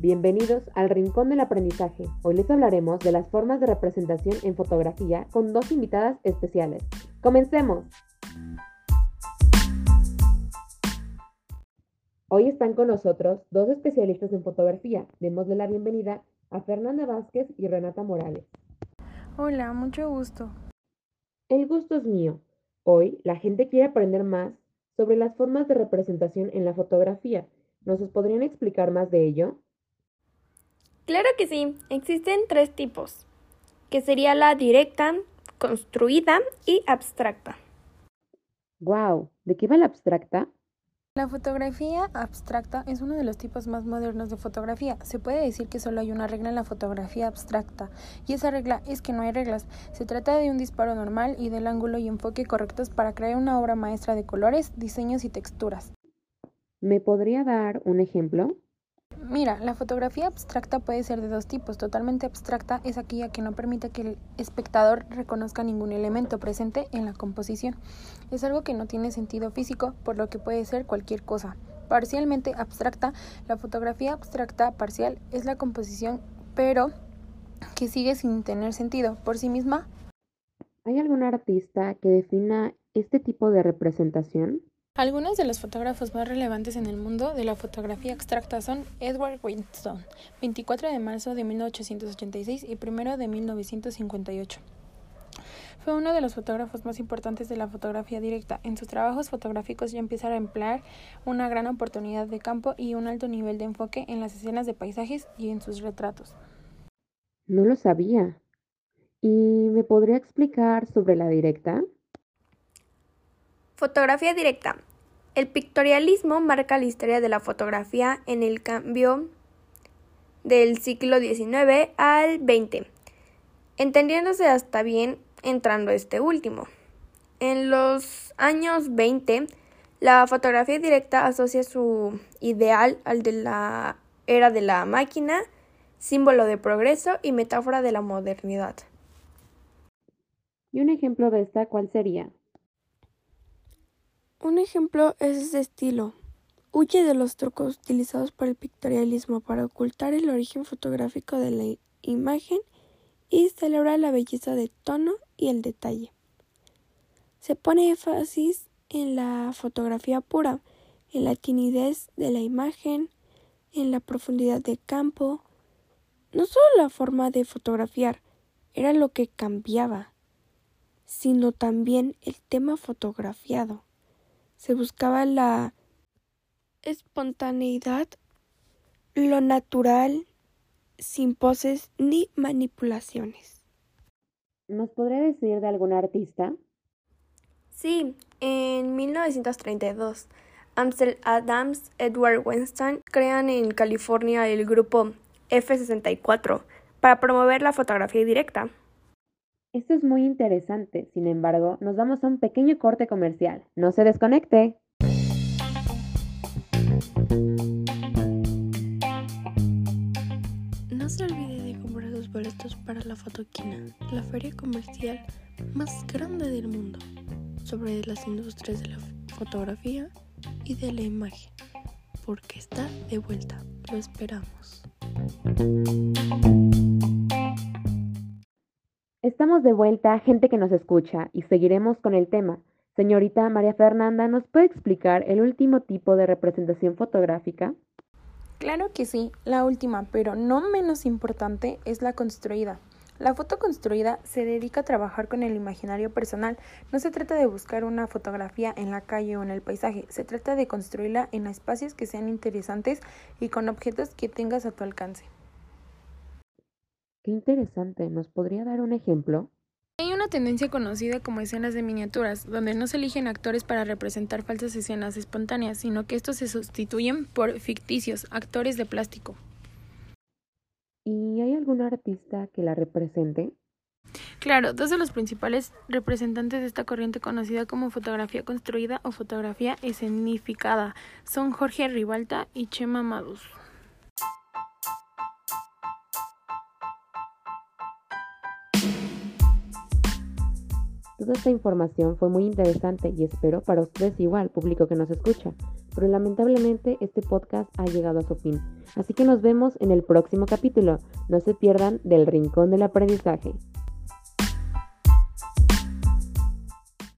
Bienvenidos al Rincón del Aprendizaje. Hoy les hablaremos de las formas de representación en fotografía con dos invitadas especiales. ¡Comencemos! Hoy están con nosotros dos especialistas en fotografía. Démosle la bienvenida a Fernanda Vázquez y Renata Morales. Hola, mucho gusto. El gusto es mío. Hoy la gente quiere aprender más sobre las formas de representación en la fotografía. ¿Nos podrían explicar más de ello? Claro que sí, existen tres tipos, que sería la directa, construida y abstracta. Wow, ¿de qué va la abstracta? La fotografía abstracta es uno de los tipos más modernos de fotografía. Se puede decir que solo hay una regla en la fotografía abstracta, y esa regla es que no hay reglas. Se trata de un disparo normal y del ángulo y enfoque correctos para crear una obra maestra de colores, diseños y texturas. ¿Me podría dar un ejemplo? Mira, la fotografía abstracta puede ser de dos tipos. Totalmente abstracta es aquella que no permite que el espectador reconozca ningún elemento presente en la composición. Es algo que no tiene sentido físico, por lo que puede ser cualquier cosa. Parcialmente abstracta, la fotografía abstracta parcial es la composición, pero que sigue sin tener sentido por sí misma. ¿Hay algún artista que defina este tipo de representación? Algunos de los fotógrafos más relevantes en el mundo de la fotografía abstracta son Edward Winston, 24 de marzo de 1886 y 1 de 1958. Fue uno de los fotógrafos más importantes de la fotografía directa. En sus trabajos fotográficos ya empieza a emplear una gran oportunidad de campo y un alto nivel de enfoque en las escenas de paisajes y en sus retratos. No lo sabía. ¿Y me podría explicar sobre la directa? Fotografía directa. El pictorialismo marca la historia de la fotografía en el cambio del siglo XIX al XX, entendiéndose hasta bien entrando este último. En los años 20, la fotografía directa asocia su ideal al de la era de la máquina, símbolo de progreso y metáfora de la modernidad. ¿Y un ejemplo de esta cuál sería? Un ejemplo es este estilo. Huye de los trucos utilizados por el pictorialismo para ocultar el origen fotográfico de la imagen y celebra la belleza del tono y el detalle. Se pone énfasis en la fotografía pura, en la tinidez de la imagen, en la profundidad de campo. No solo la forma de fotografiar era lo que cambiaba, sino también el tema fotografiado. Se buscaba la espontaneidad, lo natural, sin poses ni manipulaciones. ¿Nos podría decir de algún artista? Sí, en 1932, Amstel Adams, Edward Weinstein crean en California el grupo F64 para promover la fotografía directa. Esto es muy interesante, sin embargo, nos damos a un pequeño corte comercial. No se desconecte. No se olvide de comprar sus boletos para la Fotoquina, la feria comercial más grande del mundo, sobre las industrias de la fotografía y de la imagen, porque está de vuelta. Lo esperamos. Estamos de vuelta, gente que nos escucha, y seguiremos con el tema. Señorita María Fernanda, ¿nos puede explicar el último tipo de representación fotográfica? Claro que sí, la última, pero no menos importante, es la construida. La foto construida se dedica a trabajar con el imaginario personal. No se trata de buscar una fotografía en la calle o en el paisaje, se trata de construirla en espacios que sean interesantes y con objetos que tengas a tu alcance. Qué interesante. ¿Nos podría dar un ejemplo? Hay una tendencia conocida como escenas de miniaturas, donde no se eligen actores para representar falsas escenas espontáneas, sino que estos se sustituyen por ficticios, actores de plástico. ¿Y hay algún artista que la represente? Claro, dos de los principales representantes de esta corriente conocida como fotografía construida o fotografía escenificada son Jorge Ribalta y Chema Madus. Toda esta información fue muy interesante y espero para ustedes igual, público que nos escucha. pero lamentablemente este podcast ha llegado a su fin. Así que nos vemos en el próximo capítulo. No se pierdan del Rincón del Aprendizaje.